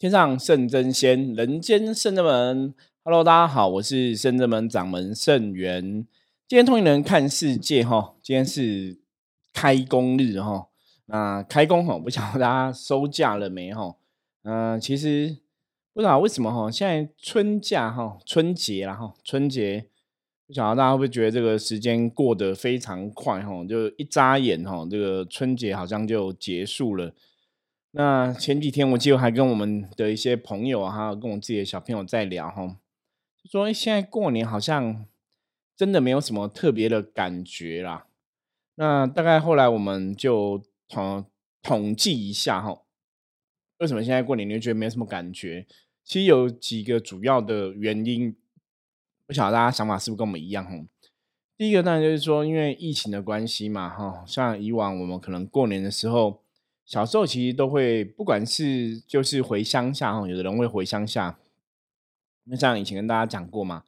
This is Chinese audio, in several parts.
天上圣真仙，人间圣真门。Hello，大家好，我是圣真门掌门圣元。今天通灵人看世界哈，今天是开工日哈。那开工哈，不晓得大家收假了没哈？嗯，其实不知道为什么哈，现在春假哈，春节然后春节，不晓得大家会不会觉得这个时间过得非常快哈？就一眨眼哈，这个春节好像就结束了。那前几天我记得还跟我们的一些朋友啊，还有跟我自己的小朋友在聊哈，就说现在过年好像真的没有什么特别的感觉啦。那大概后来我们就统统计一下哈，为什么现在过年你会觉得没有什么感觉？其实有几个主要的原因，不晓得大家想法是不是跟我们一样哈？第一个当然就是说，因为疫情的关系嘛哈，像以往我们可能过年的时候。小时候其实都会，不管是就是回乡下哈，有的人会回乡下。那像以前跟大家讲过嘛，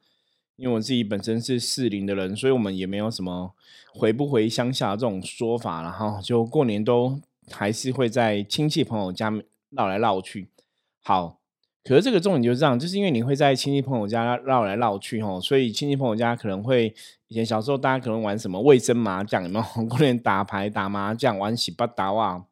因为我自己本身是适龄的人，所以我们也没有什么回不回乡下这种说法然后就过年都还是会在亲戚朋友家绕来绕去。好，可是这个重点就是这样，就是因为你会在亲戚朋友家绕来绕去哈，所以亲戚朋友家可能会以前小时候大家可能玩什么卫生麻将，有没有？过年打牌、打麻将、玩洗八达哇。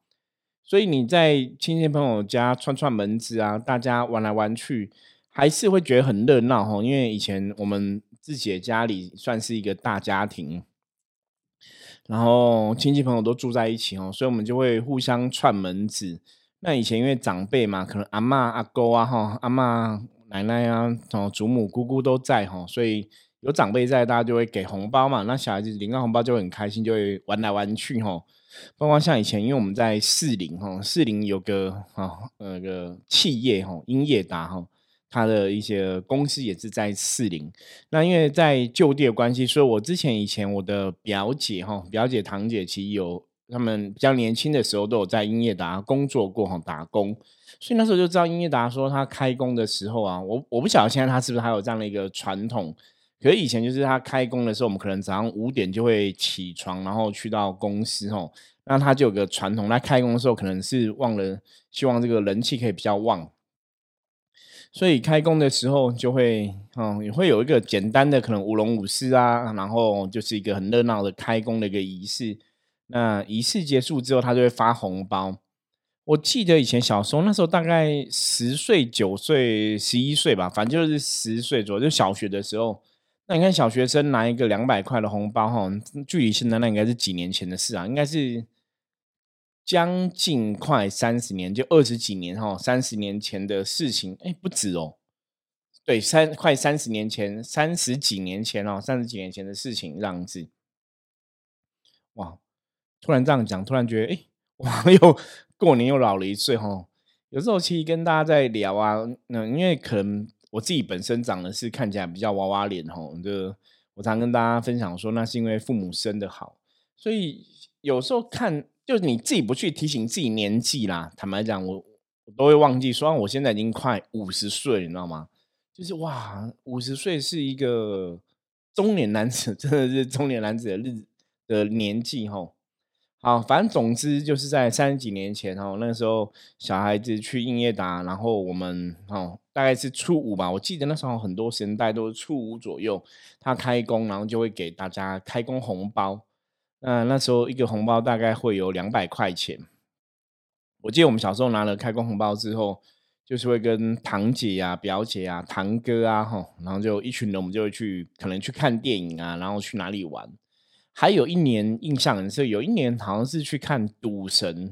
所以你在亲戚朋友家串串门子啊，大家玩来玩去，还是会觉得很热闹哈。因为以前我们自己的家里算是一个大家庭，然后亲戚朋友都住在一起哦，所以我们就会互相串门子。那以前因为长辈嘛，可能阿妈、阿公啊、哈阿妈、奶奶啊、哦祖母、姑姑都在哈，所以有长辈在，大家就会给红包嘛。那小孩子领到红包就会很开心，就会玩来玩去哈。包括像以前，因为我们在四零哈，四零有个哈那个企业哈，英业达哈，它的一些公司也是在四零。那因为在就地的关系，所以我之前以前我的表姐哈，表姐堂姐其实有他们比较年轻的时候都有在英业达工作过哈，打工。所以那时候就知道英业达说他开工的时候啊，我我不晓得现在他是不是还有这样的一个传统。可是以前就是他开工的时候，我们可能早上五点就会起床，然后去到公司哦。那他就有个传统，他开工的时候可能是忘了，希望这个人气可以比较旺，所以开工的时候就会，嗯，也会有一个简单的可能舞龙舞狮啊，然后就是一个很热闹的开工的一个仪式。那仪式结束之后，他就会发红包。我记得以前小时候那时候大概十岁、九岁、十一岁吧，反正就是十岁左右，就小学的时候。那你看小学生拿一个两百块的红包哈，距离现在那应该是几年前的事啊，应该是将近快三十年，就二十几年哈，三十年前的事情，哎，不止哦，对，三快三十年前，三十几年前哦，三十几年前的事情这样子，哇，突然这样讲，突然觉得，哎，哇，又过年又老了一岁哈。有时候其实跟大家在聊啊，那因为可能。我自己本身长的是看起来比较娃娃脸吼，就我常跟大家分享说，那是因为父母生的好，所以有时候看，就是你自己不去提醒自己年纪啦。坦白讲，我我都会忘记说，我现在已经快五十岁，你知道吗？就是哇，五十岁是一个中年男子，真的是中年男子的日子的年纪吼。好，反正总之就是在三十几年前哦，那时候小孩子去应业达，然后我们哦大概是初五吧，我记得那时候很多时代都是初五左右，他开工，然后就会给大家开工红包。那那时候一个红包大概会有两百块钱。我记得我们小时候拿了开工红包之后，就是会跟堂姐啊、表姐啊、堂哥啊，哈，然后就一群人，我们就会去可能去看电影啊，然后去哪里玩。还有一年印象很深，有一年好像是去看《赌神》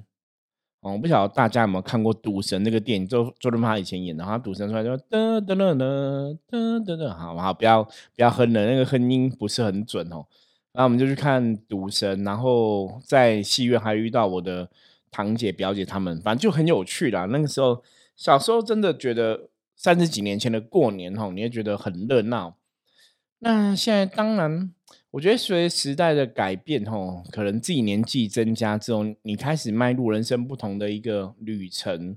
哦，我不晓得大家有没有看过《赌神》那个电影，周周润发以前演的，然后《赌神》出来就噔噔噔噔噔噔噔，好好不要不要哼了，那个哼音不是很准哦。然后我们就去看《赌神》，然后在戏院还遇到我的堂姐、表姐他们，反正就很有趣啦。那个时候小时候真的觉得三十几年前的过年哦，你也觉得很热闹。那现在当然。我觉得随着时代的改变，吼，可能自己年纪增加之后，你开始迈入人生不同的一个旅程，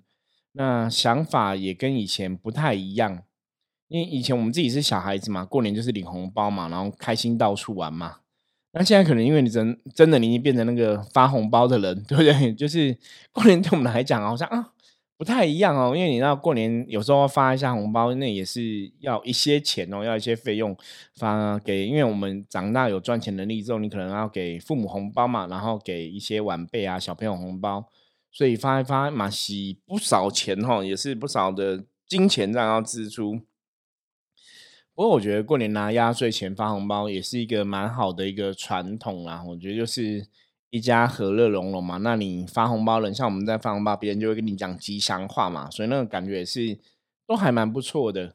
那想法也跟以前不太一样。因为以前我们自己是小孩子嘛，过年就是领红包嘛，然后开心到处玩嘛。那现在可能因为你真真的你已经变成那个发红包的人，对不对？就是过年对我们来讲，好像啊。不太一样哦，因为你知道过年有时候发一下红包，那也是要一些钱哦，要一些费用发给，因为我们长大有赚钱能力之后，你可能要给父母红包嘛，然后给一些晚辈啊小朋友红包，所以发一发嘛，洗不少钱哈，也是不少的金钱这样要支出。不过我觉得过年拿压岁钱发红包也是一个蛮好的一个传统啦，我觉得就是。一家和乐融融嘛，那你发红包了，像我们在发红包，别人就会跟你讲吉祥话嘛，所以那个感觉也是都还蛮不错的。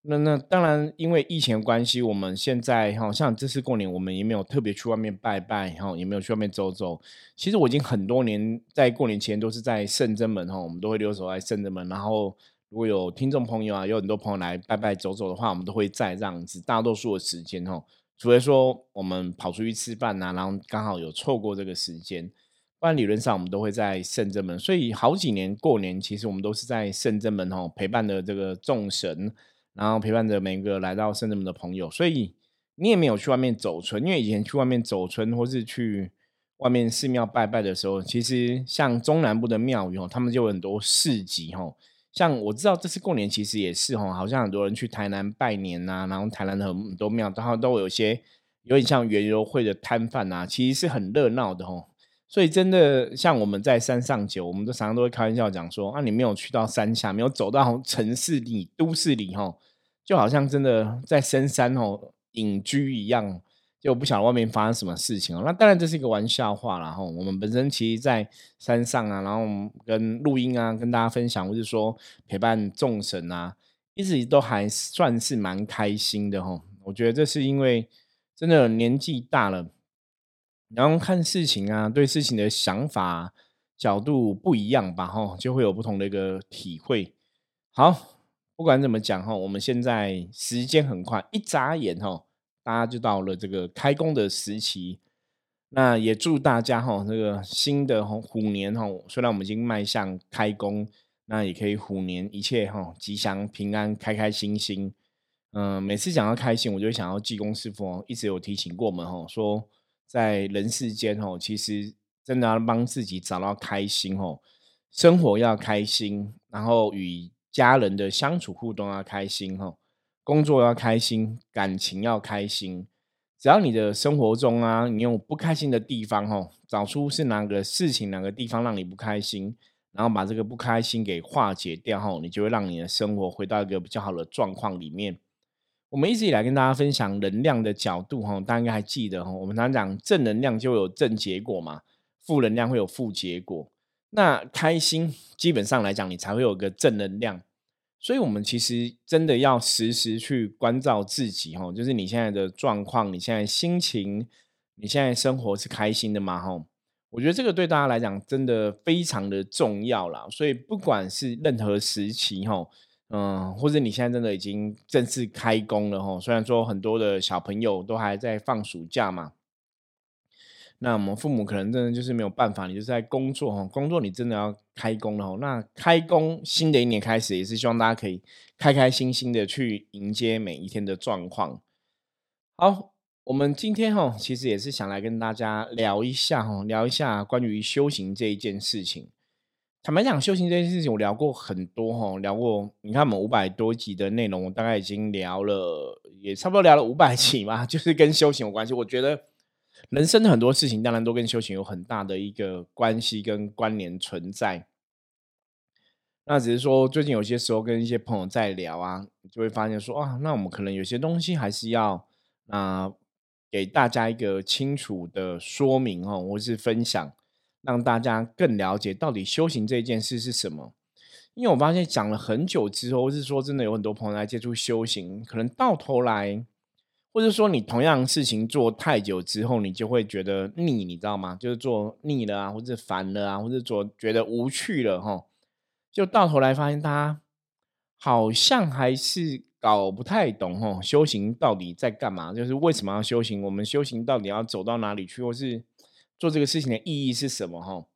那那当然，因为疫情关系，我们现在哈，像这次过年，我们也没有特别去外面拜拜哈，也没有去外面走走。其实我已经很多年在过年前都是在圣真门哈，我们都会留守在圣真门。然后如果有听众朋友啊，有很多朋友来拜拜走走的话，我们都会在这样子，大多数的时间哈。除非说我们跑出去吃饭呐，然后刚好有错过这个时间，不然理论上我们都会在圣真门。所以好几年过年，其实我们都是在圣真门哦，陪伴的这个众神，然后陪伴着每个来到圣真门的朋友。所以你也没有去外面走村，因为以前去外面走村或是去外面寺庙拜拜的时候，其实像中南部的庙宇哦，他们就有很多市集哦。像我知道这次过年其实也是哦，好像很多人去台南拜年呐，然后台南的很多庙，然后都有些有点像元游会的摊贩啊，其实是很热闹的哦。所以真的像我们在山上久，我们都常常都会开玩笑讲说，啊，你没有去到山下，没有走到 城市里、都市里哦，就好像真的在深山哦隐居一样。就不晓得外面发生什么事情哦。那当然这是一个玩笑话啦。哈。我们本身其实，在山上啊，然后跟录音啊，跟大家分享，或是说陪伴众神啊，一直都还算是蛮开心的哈。我觉得这是因为真的年纪大了，然后看事情啊，对事情的想法角度不一样吧，哈，就会有不同的一个体会。好，不管怎么讲哈，我们现在时间很快，一眨眼哈。大家就到了这个开工的时期，那也祝大家哈，这个新的虎年哈，虽然我们已经迈向开工，那也可以虎年一切哈吉祥平安，开开心心。嗯，每次讲到开心，我就想要济公师傅一直有提醒过我们哈，说在人世间哈，其实真的要帮自己找到开心哦，生活要开心，然后与家人的相处互动要开心哈。工作要开心，感情要开心。只要你的生活中啊，你有不开心的地方，哦，找出是哪个事情、哪个地方让你不开心，然后把这个不开心给化解掉，吼，你就会让你的生活回到一个比较好的状况里面。我们一直以来跟大家分享能量的角度，吼，大家应该还记得，吼，我们常讲正能量就有正结果嘛，负能量会有负结果。那开心基本上来讲，你才会有个正能量。所以，我们其实真的要时时去关照自己，哈，就是你现在的状况，你现在心情，你现在生活是开心的吗？哈，我觉得这个对大家来讲真的非常的重要啦。所以，不管是任何时期，哈，嗯，或者你现在真的已经正式开工了，哈，虽然说很多的小朋友都还在放暑假嘛。那我们父母可能真的就是没有办法，你就是在工作哈，工作你真的要开工了哈。那开工新的一年开始，也是希望大家可以开开心心的去迎接每一天的状况。好，我们今天哈，其实也是想来跟大家聊一下哈，聊一下关于修行这一件事情。坦白讲，修行这件事情我聊过很多哈，聊过你看我们五百多集的内容，我大概已经聊了，也差不多聊了五百集嘛，就是跟修行有关系。我觉得。人生的很多事情，当然都跟修行有很大的一个关系跟关联存在。那只是说，最近有些时候跟一些朋友在聊啊，就会发现说啊，那我们可能有些东西还是要啊，给大家一个清楚的说明哦，或是分享，让大家更了解到底修行这件事是什么。因为我发现讲了很久之后，是说真的有很多朋友来接触修行，可能到头来。或者说，你同样事情做太久之后，你就会觉得腻，你知道吗？就是做腻了啊，或者烦了啊，或者做觉得无趣了哈，就到头来发现，他好像还是搞不太懂哈，修行到底在干嘛？就是为什么要修行？我们修行到底要走到哪里去？或是做这个事情的意义是什么？哈。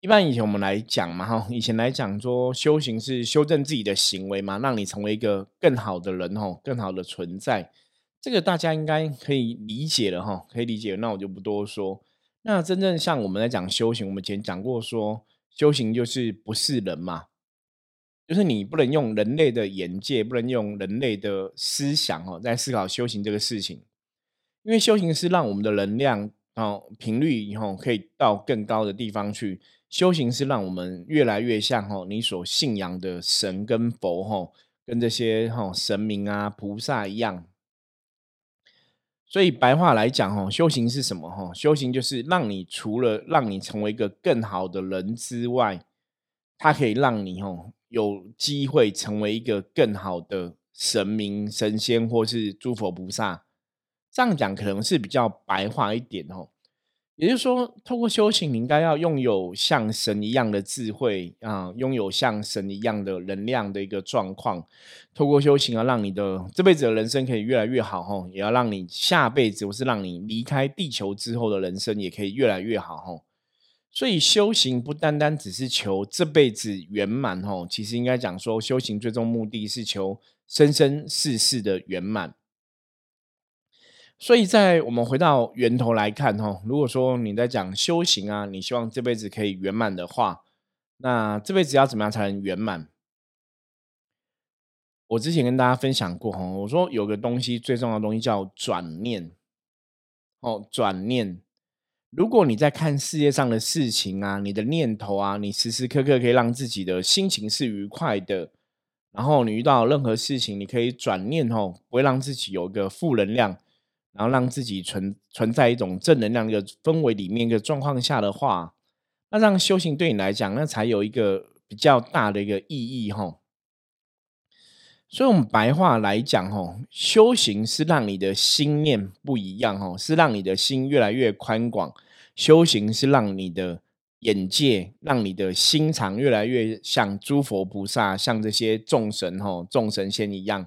一般以前我们来讲嘛，哈，以前来讲说修行是修正自己的行为嘛，让你成为一个更好的人，哈，更好的存在，这个大家应该可以理解了，哈，可以理解。那我就不多说。那真正像我们在讲修行，我们以前讲过说，修行就是不是人嘛，就是你不能用人类的眼界，不能用人类的思想哦，在思考修行这个事情。因为修行是让我们的能量哦频率以后可以到更高的地方去，修行是让我们越来越像哦你所信仰的神跟佛吼，跟这些吼神明啊菩萨一样。所以白话来讲，哈，修行是什么？哈，修行就是让你除了让你成为一个更好的人之外，它可以让你，哈，有机会成为一个更好的神明、神仙或是诸佛菩萨。这样讲可能是比较白话一点，哦。也就是说，透过修行，你应该要拥有像神一样的智慧啊，拥有像神一样的能量的一个状况。透过修行，要让你的这辈子的人生可以越来越好，吼，也要让你下辈子或是让你离开地球之后的人生也可以越来越好，吼。所以，修行不单单只是求这辈子圆满，吼，其实应该讲说，修行最终目的是求生生世世的圆满。所以在我们回到源头来看，哈，如果说你在讲修行啊，你希望这辈子可以圆满的话，那这辈子要怎么样才能圆满？我之前跟大家分享过，哈，我说有个东西最重要的东西叫转念，哦，转念。如果你在看世界上的事情啊，你的念头啊，你时时刻刻可以让自己的心情是愉快的，然后你遇到任何事情，你可以转念，哦，不会让自己有一个负能量。然后让自己存存在一种正能量的氛围里面一个状况下的话，那让修行对你来讲，那才有一个比较大的一个意义哈。所以，我们白话来讲哈，修行是让你的心念不一样哈，是让你的心越来越宽广。修行是让你的眼界，让你的心肠越来越像诸佛菩萨，像这些众神哈、众神仙一样。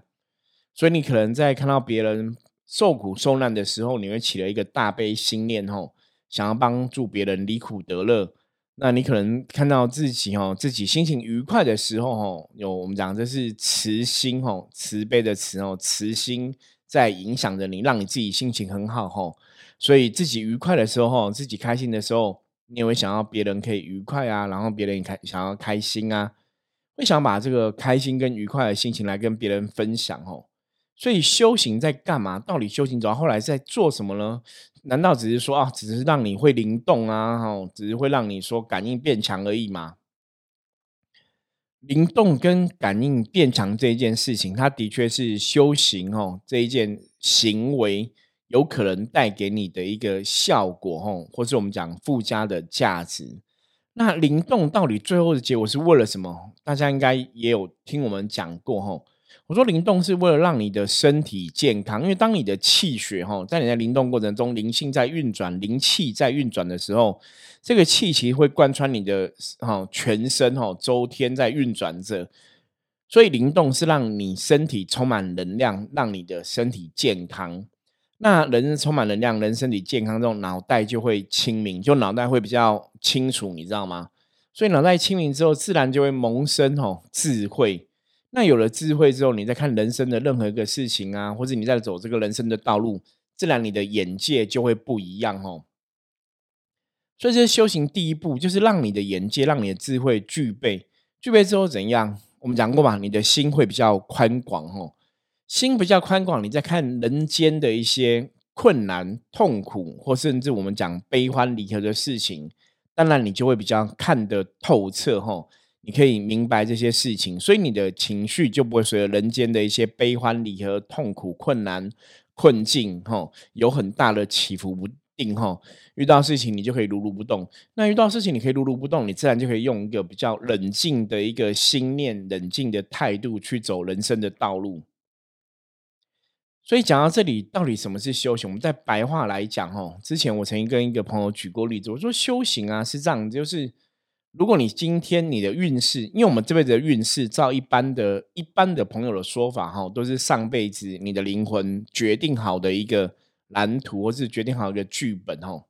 所以，你可能在看到别人。受苦受难的时候，你会起了一个大悲心念，吼，想要帮助别人离苦得乐。那你可能看到自己，吼，自己心情愉快的时候，吼，有我们讲这是慈心，吼，慈悲的慈，哦，慈心在影响着你，让你自己心情很好，吼。所以自己愉快的时候，自己开心的时候，你也会想要别人可以愉快啊，然后别人开想要开心啊，会想把这个开心跟愉快的心情来跟别人分享，吼。所以修行在干嘛？到底修行走到后来在做什么呢？难道只是说啊，只是让你会灵动啊，哈，只是会让你说感应变强而已吗？灵动跟感应变强这一件事情，它的确是修行哦这一件行为有可能带给你的一个效果哦，或是我们讲附加的价值。那灵动到底最后的结果是为了什么？大家应该也有听我们讲过哈。我说灵动是为了让你的身体健康，因为当你的气血哈，在你在灵动过程中，灵性在运转，灵气在运转的时候，这个气其实会贯穿你的哈全身哈，周天在运转着。所以灵动是让你身体充满能量，让你的身体健康。那人充满能量，人身体健康之后，脑袋就会清明，就脑袋会比较清楚，你知道吗？所以脑袋清明之后，自然就会萌生哦智慧。那有了智慧之后，你在看人生的任何一个事情啊，或者你在走这个人生的道路，自然你的眼界就会不一样哦。所以，这修行第一步就是让你的眼界、让你的智慧具备。具备之后怎样？我们讲过嘛，你的心会比较宽广哦。心比较宽广，你在看人间的一些困难、痛苦，或甚至我们讲悲欢离合的事情，当然你就会比较看得透彻哈。你可以明白这些事情，所以你的情绪就不会随着人间的一些悲欢离合、痛苦、困难、困境，哈，有很大的起伏不定，哈。遇到事情你就可以如如不动，那遇到事情你可以如如不动，你自然就可以用一个比较冷静的一个心念、冷静的态度去走人生的道路。所以讲到这里，到底什么是修行？我们在白话来讲，哈，之前我曾经跟一个朋友举过例子，我说修行啊是这样，就是。如果你今天你的运势，因为我们这辈子的运势，照一般的一般的朋友的说法，哈，都是上辈子你的灵魂决定好的一个蓝图，或是决定好一个剧本，哈。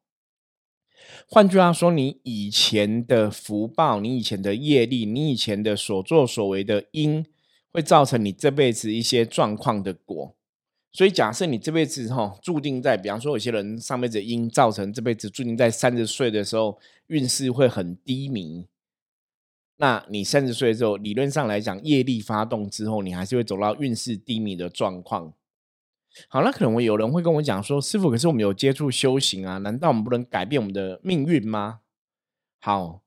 换句话说，你以前的福报，你以前的业力，你以前的所作所为的因，会造成你这辈子一些状况的果。所以，假设你这辈子哈注定在，比方说有些人上辈子因造成这辈子注定在三十岁的时候运势会很低迷，那你三十岁之后，理论上来讲，业力发动之后，你还是会走到运势低迷的状况。好，那可能会有人会跟我讲说：“师傅，可是我们有接触修行啊，难道我们不能改变我们的命运吗？”好，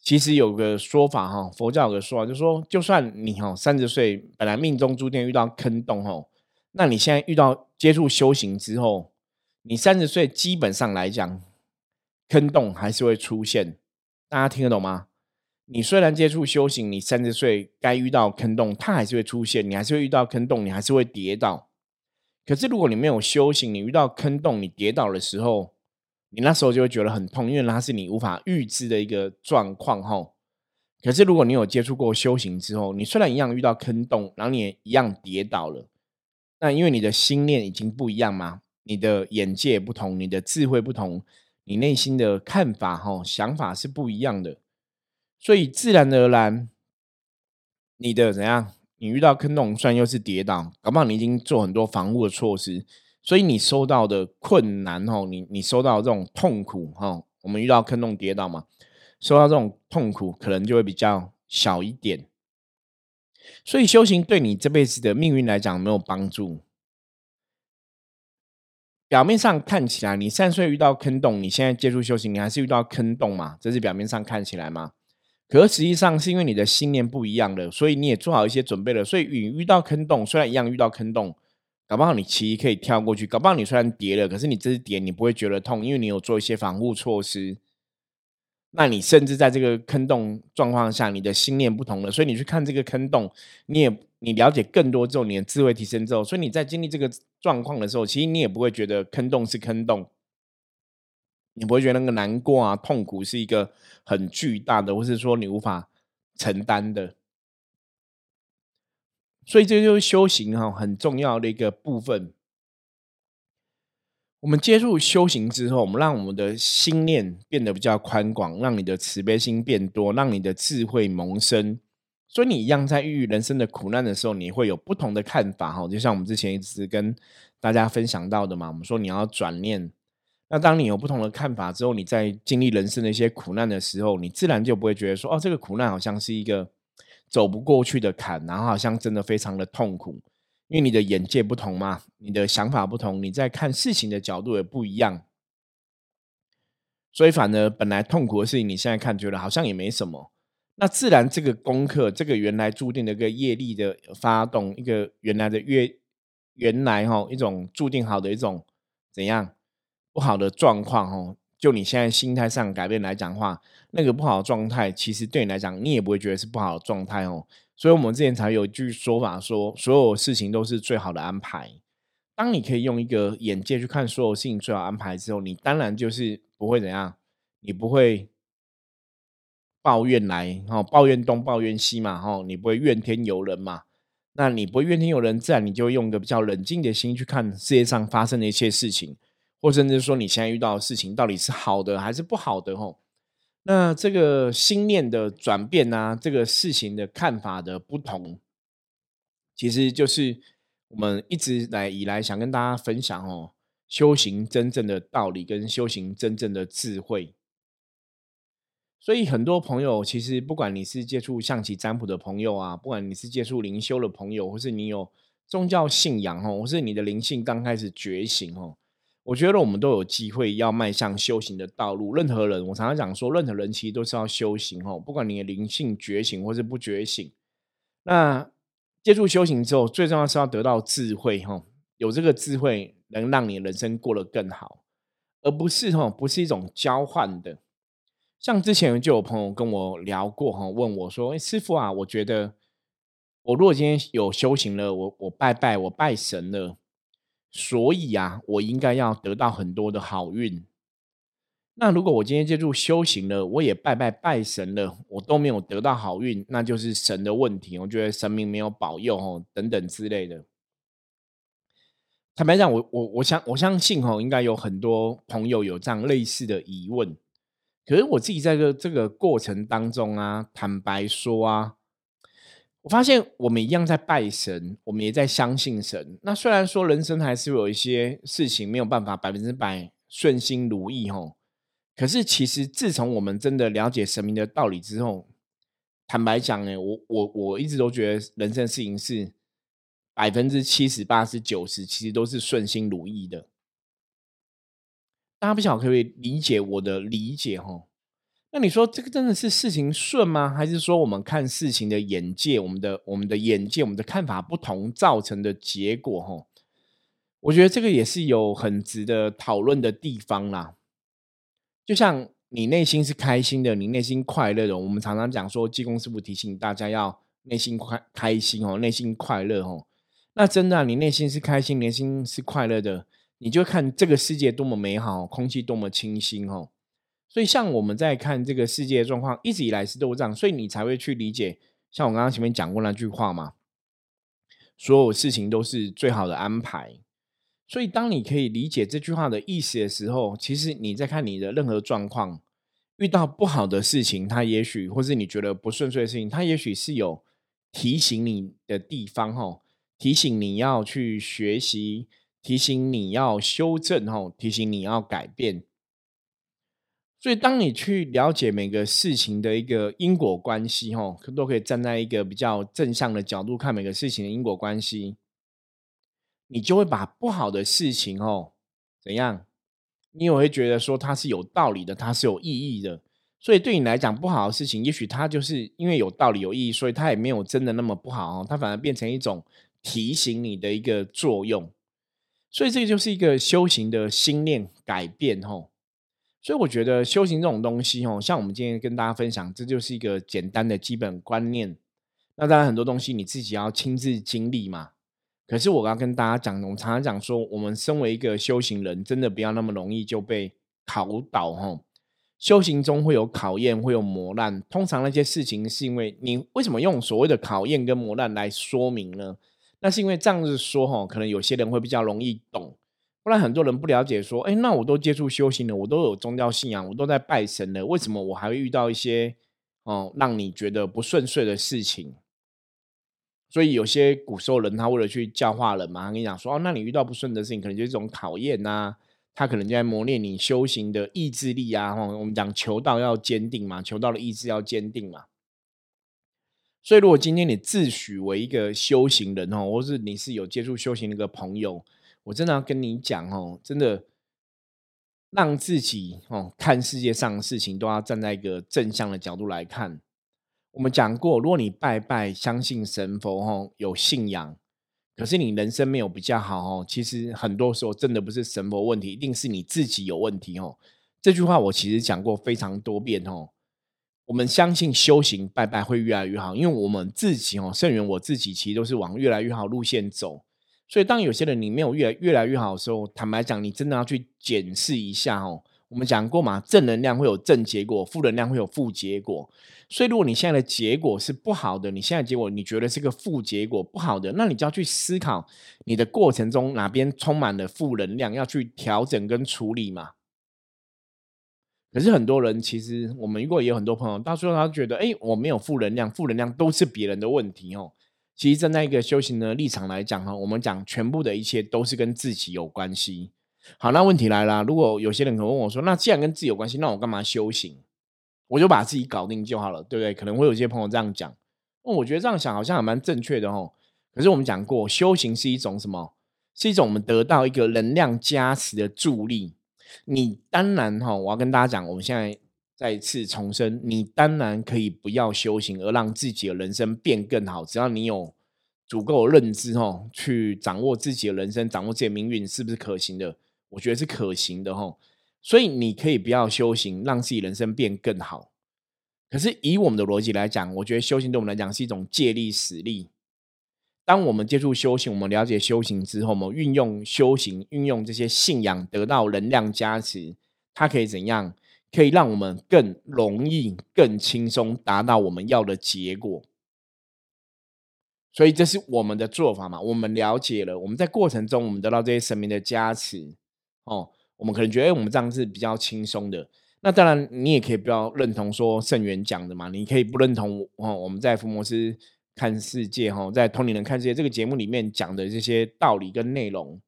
其实有个说法哈，佛教有个说法，就是说，就算你哈三十岁本来命中注定遇到坑洞哈，那你现在遇到接触修行之后，你三十岁基本上来讲，坑洞还是会出现。大家听得懂吗？你虽然接触修行，你三十岁该遇到坑洞，它还是会出现，你还是会遇到坑洞，你还是会跌倒。可是，如果你没有修行，你遇到坑洞，你跌倒的时候，你那时候就会觉得很痛，因为它是你无法预知的一个状况，哈。可是，如果你有接触过修行之后，你虽然一样遇到坑洞，然后你也一样跌倒了，那因为你的心念已经不一样嘛，你的眼界不同，你的智慧不同，你内心的看法，哈，想法是不一样的，所以自然而然，你的怎样？你遇到坑洞，算又是跌倒，搞不好你已经做很多防护的措施，所以你收到的困难哦，你你收到这种痛苦哈，我们遇到坑洞跌倒嘛，收到这种痛苦可能就会比较小一点。所以修行对你这辈子的命运来讲没有帮助。表面上看起来，你三十岁遇到坑洞，你现在接触修行，你还是遇到坑洞嘛？这是表面上看起来嘛？可实际上是因为你的信念不一样了，所以你也做好一些准备了。所以你遇到坑洞，虽然一样遇到坑洞，搞不好你其实可以跳过去。搞不好你虽然跌了，可是你这是跌，你不会觉得痛，因为你有做一些防护措施。那你甚至在这个坑洞状况下，你的心念不同了，所以你去看这个坑洞，你也你了解更多之后，你的智慧提升之后，所以你在经历这个状况的时候，其实你也不会觉得坑洞是坑洞。你不会觉得那个难过啊、痛苦是一个很巨大的，或是说你无法承担的，所以这就是修行哈很重要的一个部分。我们接触修行之后，我们让我们的心念变得比较宽广，让你的慈悲心变多，让你的智慧萌生。所以你一样在遇人生的苦难的时候，你会有不同的看法哈。就像我们之前一直跟大家分享到的嘛，我们说你要转念。那当你有不同的看法之后，你在经历人生的一些苦难的时候，你自然就不会觉得说，哦，这个苦难好像是一个走不过去的坎，然后好像真的非常的痛苦，因为你的眼界不同嘛，你的想法不同，你在看事情的角度也不一样，所以反而本来痛苦的事情，你现在看觉得好像也没什么，那自然这个功课，这个原来注定的一个业力的发动，一个原来的月原来哈一种注定好的一种怎样？不好的状况哦，就你现在心态上改变来讲话，那个不好的状态，其实对你来讲，你也不会觉得是不好的状态哦。所以，我们之前才有一句说法，说所有事情都是最好的安排。当你可以用一个眼界去看所有事情最好安排之后，你当然就是不会怎样，你不会抱怨来哈，抱怨东抱怨西嘛哈，你不会怨天尤人嘛。那你不会怨天尤人，自然你就用一个比较冷静的心去看世界上发生的一些事情。或甚至说，你现在遇到的事情到底是好的还是不好的？吼，那这个心念的转变啊，这个事情的看法的不同，其实就是我们一直来以来想跟大家分享哦，修行真正的道理跟修行真正的智慧。所以很多朋友，其实不管你是接触象棋占卜的朋友啊，不管你是接触灵修的朋友，或是你有宗教信仰哦，或是你的灵性刚开始觉醒哦。我觉得我们都有机会要迈向修行的道路。任何人，我常常讲说，任何人其实都是要修行哦。不管你的灵性觉醒或是不觉醒，那接触修行之后，最重要是要得到智慧哈。有这个智慧，能让你人生过得更好，而不是哈，不是一种交换的。像之前就有朋友跟我聊过哈，问我说：“哎，师傅啊，我觉得我如果今天有修行了，我我拜拜，我拜神了。”所以啊，我应该要得到很多的好运。那如果我今天借助修行了，我也拜拜拜神了，我都没有得到好运，那就是神的问题。我觉得神明没有保佑哦，等等之类的。坦白讲，我我我相我相信哦，应该有很多朋友有这样类似的疑问。可是我自己在这这个过程当中啊，坦白说啊。我发现我们一样在拜神，我们也在相信神。那虽然说人生还是有一些事情没有办法百分之百顺心如意吼，可是其实自从我们真的了解神明的道理之后，坦白讲呢，我我我一直都觉得人生事情是百分之七十八十九十，其实都是顺心如意的。大家不晓得可不可以理解我的理解哈？那你说这个真的是事情顺吗？还是说我们看事情的眼界，我们的我们的眼界，我们的看法不同造成的结果哈？我觉得这个也是有很值得讨论的地方啦。就像你内心是开心的，你内心快乐的，我们常常讲说，济公师傅提醒大家要内心快开心哦，内心快乐哦。那真的，你内心是开心，内心是快乐的。你就看这个世界多么美好，空气多么清新哦。所以像我们在看这个世界状况，一直以来是都这样，所以你才会去理解。像我刚刚前面讲过那句话嘛，所有事情都是最好的安排。所以当你可以理解这句话的意思的时候，其实你在看你的任何状况，遇到不好的事情，它也许或是你觉得不顺遂的事情，它也许是有提醒你的地方哈，提醒你要去学习。提醒你要修正吼，提醒你要改变。所以，当你去了解每个事情的一个因果关系吼，都可以站在一个比较正向的角度看每个事情的因果关系，你就会把不好的事情吼怎样？你也会觉得说它是有道理的，它是有意义的。所以，对你来讲不好的事情，也许它就是因为有道理、有意义，所以它也没有真的那么不好。它反而变成一种提醒你的一个作用。所以这个就是一个修行的心念改变吼，所以我觉得修行这种东西吼，像我们今天跟大家分享，这就是一个简单的基本观念。那当然很多东西你自己要亲自经历嘛。可是我要跟大家讲，我们常常讲说，我们身为一个修行人，真的不要那么容易就被考倒吼。修行中会有考验，会有磨难。通常那些事情是因为你为什么用所谓的考验跟磨难来说明呢？那是因为这样子说哈，可能有些人会比较容易懂，不然很多人不了解说，哎，那我都接触修行了，我都有宗教信仰，我都在拜神了，为什么我还会遇到一些哦让你觉得不顺遂的事情？所以有些古时候人他为了去教化人嘛，跟你讲说，哦，那你遇到不顺的事情，可能就是一种考验呐，他可能就在磨练你修行的意志力啊。哈，我们讲求道要坚定嘛，求道的意志要坚定嘛。所以，如果今天你自诩为一个修行人哦，或是你是有接触修行的一个朋友，我真的要跟你讲哦，真的让自己哦看世界上的事情都要站在一个正向的角度来看。我们讲过，如果你拜拜相信神佛哦，有信仰，可是你人生没有比较好哦，其实很多时候真的不是神佛问题，一定是你自己有问题哦。这句话我其实讲过非常多遍哦。我们相信修行拜拜会越来越好，因为我们自己哦，圣元我自己其实都是往越来越好路线走。所以当有些人你没有越越来越好的时候，坦白讲，你真的要去检视一下哦。我们讲过嘛，正能量会有正结果，负能量会有负结果。所以如果你现在的结果是不好的，你现在结果你觉得是个负结果不好的，那你就要去思考你的过程中哪边充满了负能量，要去调整跟处理嘛。可是很多人其实，我们如果也有很多朋友，到最后他觉得，哎，我没有负能量，负能量都是别人的问题哦。其实站在一个修行的立场来讲哈，我们讲全部的一切都是跟自己有关系。好，那问题来了，如果有些人可能问我说，那既然跟自己有关系，那我干嘛修行？我就把自己搞定就好了，对不对？可能会有些朋友这样讲，那我觉得这样想好像还蛮正确的哦。可是我们讲过，修行是一种什么？是一种我们得到一个能量加持的助力。你当然哈，我要跟大家讲，我们现在再次重申，你当然可以不要修行，而让自己的人生变更好。只要你有足够认知哈，去掌握自己的人生，掌握自己命运，是不是可行的？我觉得是可行的哈。所以你可以不要修行，让自己人生变更好。可是以我们的逻辑来讲，我觉得修行对我们来讲是一种借力使力。当我们接触修行，我们了解修行之后，我们运用修行，运用这些信仰，得到能量加持，它可以怎样？可以让我们更容易、更轻松达到我们要的结果。所以这是我们的做法嘛？我们了解了，我们在过程中，我们得到这些神明的加持，哦，我们可能觉得，哎，我们这样是比较轻松的。那当然，你也可以不要认同说圣元讲的嘛，你可以不认同哦。我们在福摩斯。看世界哈，在同龄人看世界这个节目里面讲的这些道理跟内容，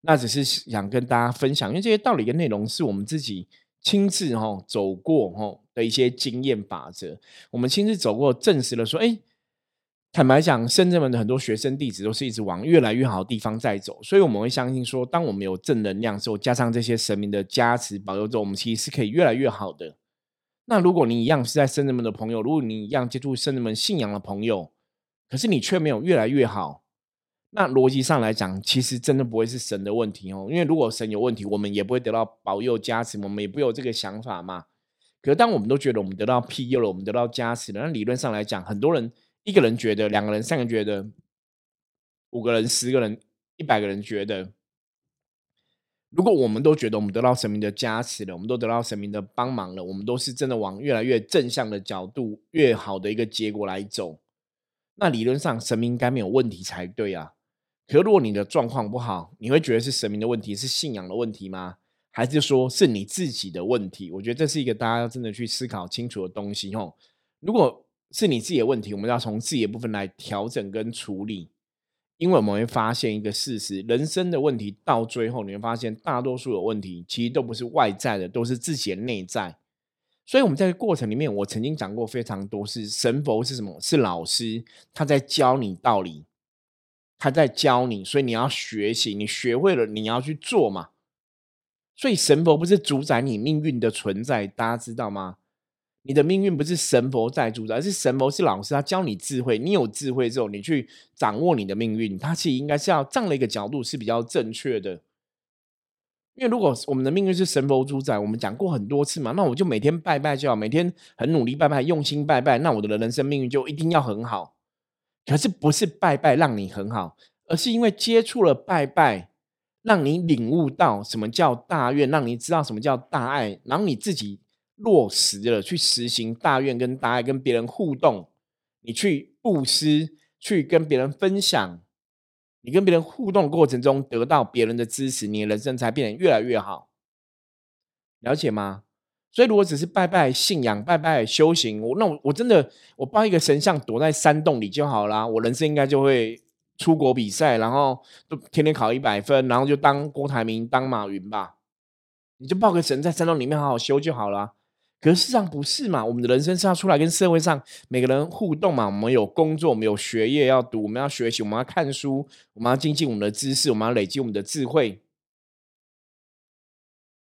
那只是想跟大家分享，因为这些道理跟内容是我们自己亲自哈走过哈的一些经验法则，我们亲自走过，证实了说，哎，坦白讲，深圳门的很多学生弟子都是一直往越来越好的地方在走，所以我们会相信说，当我们有正能量之后，加上这些神明的加持保佑之后，我们其实是可以越来越好的。那如果你一样是在深圳门的朋友，如果你一样接触深圳门信仰的朋友，可是你却没有越来越好。那逻辑上来讲，其实真的不会是神的问题哦，因为如果神有问题，我们也不会得到保佑加持，我们也不有这个想法嘛。可是当我们都觉得我们得到庇佑了，我们得到加持了，那理论上来讲，很多人一个人觉得，两个人、三个人觉得，五个人、十个人、一百个人觉得，如果我们都觉得我们得到神明的加持了，我们都得到神明的帮忙了，我们都是真的往越来越正向的角度、越好的一个结果来走，那理论上神明应该没有问题才对啊。可如果你的状况不好，你会觉得是神明的问题，是信仰的问题吗？还是说是你自己的问题？我觉得这是一个大家要真的去思考清楚的东西。吼，如果是你自己的问题，我们要从自己的部分来调整跟处理。因为我们会发现一个事实：人生的问题到最后，你会发现大多数的问题其实都不是外在的，都是自己的内在。所以我们在过程里面，我曾经讲过非常多，是神佛是什么？是老师，他在教你道理。他在教你，所以你要学习，你学会了，你要去做嘛。所以神佛不是主宰你命运的存在，大家知道吗？你的命运不是神佛在主宰，而是神佛是老师，他教你智慧。你有智慧之后，你去掌握你的命运，他其实应该是要这样的一个角度是比较正确的。因为如果我们的命运是神佛主宰，我们讲过很多次嘛，那我就每天拜拜就好，每天很努力拜拜，用心拜拜，那我的人生命运就一定要很好。可是不是拜拜让你很好，而是因为接触了拜拜，让你领悟到什么叫大愿，让你知道什么叫大爱，然后你自己落实了去实行大愿跟大爱，跟别人互动，你去布施，去跟别人分享，你跟别人互动过程中得到别人的支持，你的人生才变得越来越好，了解吗？所以，如果只是拜拜信仰、拜拜修行，我那我我真的我拜一个神像躲在山洞里就好啦，我人生应该就会出国比赛，然后都天天考一百分，然后就当郭台铭、当马云吧。你就抱个神在山洞里面好好修就好了。可是事实上不是嘛？我们的人生是要出来跟社会上每个人互动嘛。我们有工作，我们有学业要读，我们要学习，我们要看书，我们要精进我们的知识，我们要累积我们的智慧。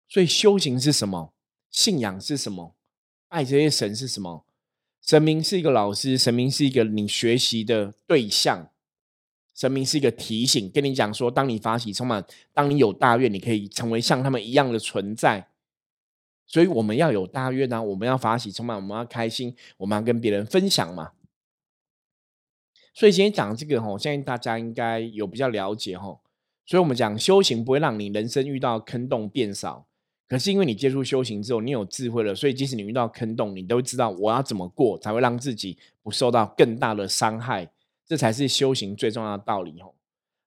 所以修行是什么？信仰是什么？爱这些神是什么？神明是一个老师，神明是一个你学习的对象，神明是一个提醒，跟你讲说，当你发起充满，当你有大愿，你可以成为像他们一样的存在。所以我们要有大愿呢，我们要发起充满，我们要开心，我们要跟别人分享嘛。所以今天讲这个哈，相信大家应该有比较了解哈。所以我们讲修行不会让你人生遇到坑洞变少。可是因为你接触修行之后，你有智慧了，所以即使你遇到坑洞，你都知道我要怎么过才会让自己不受到更大的伤害，这才是修行最重要的道理哦。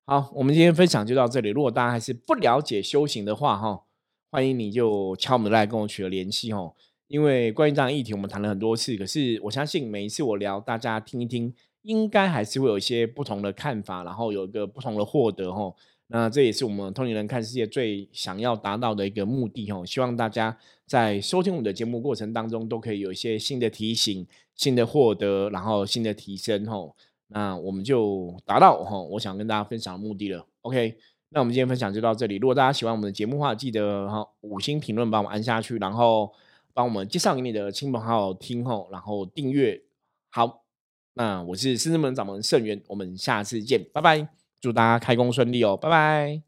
好，我们今天分享就到这里。如果大家还是不了解修行的话，哈，欢迎你就敲我们的来跟我取得联系哦。因为关于这样议题，我们谈了很多次，可是我相信每一次我聊，大家听一听，应该还是会有一些不同的看法，然后有一个不同的获得哦。那这也是我们通灵人看世界最想要达到的一个目的哦，希望大家在收听我们的节目过程当中，都可以有一些新的提醒、新的获得，然后新的提升哦。那我们就达到哈，我想跟大家分享的目的了。OK，那我们今天分享就到这里。如果大家喜欢我们的节目的话，记得哈五星评论帮我们按下去，然后帮我们介绍给你的亲朋好友听吼，然后订阅。好，那我是狮子门掌门盛元，我们下次见，拜拜。祝大家开工顺利哦，拜拜。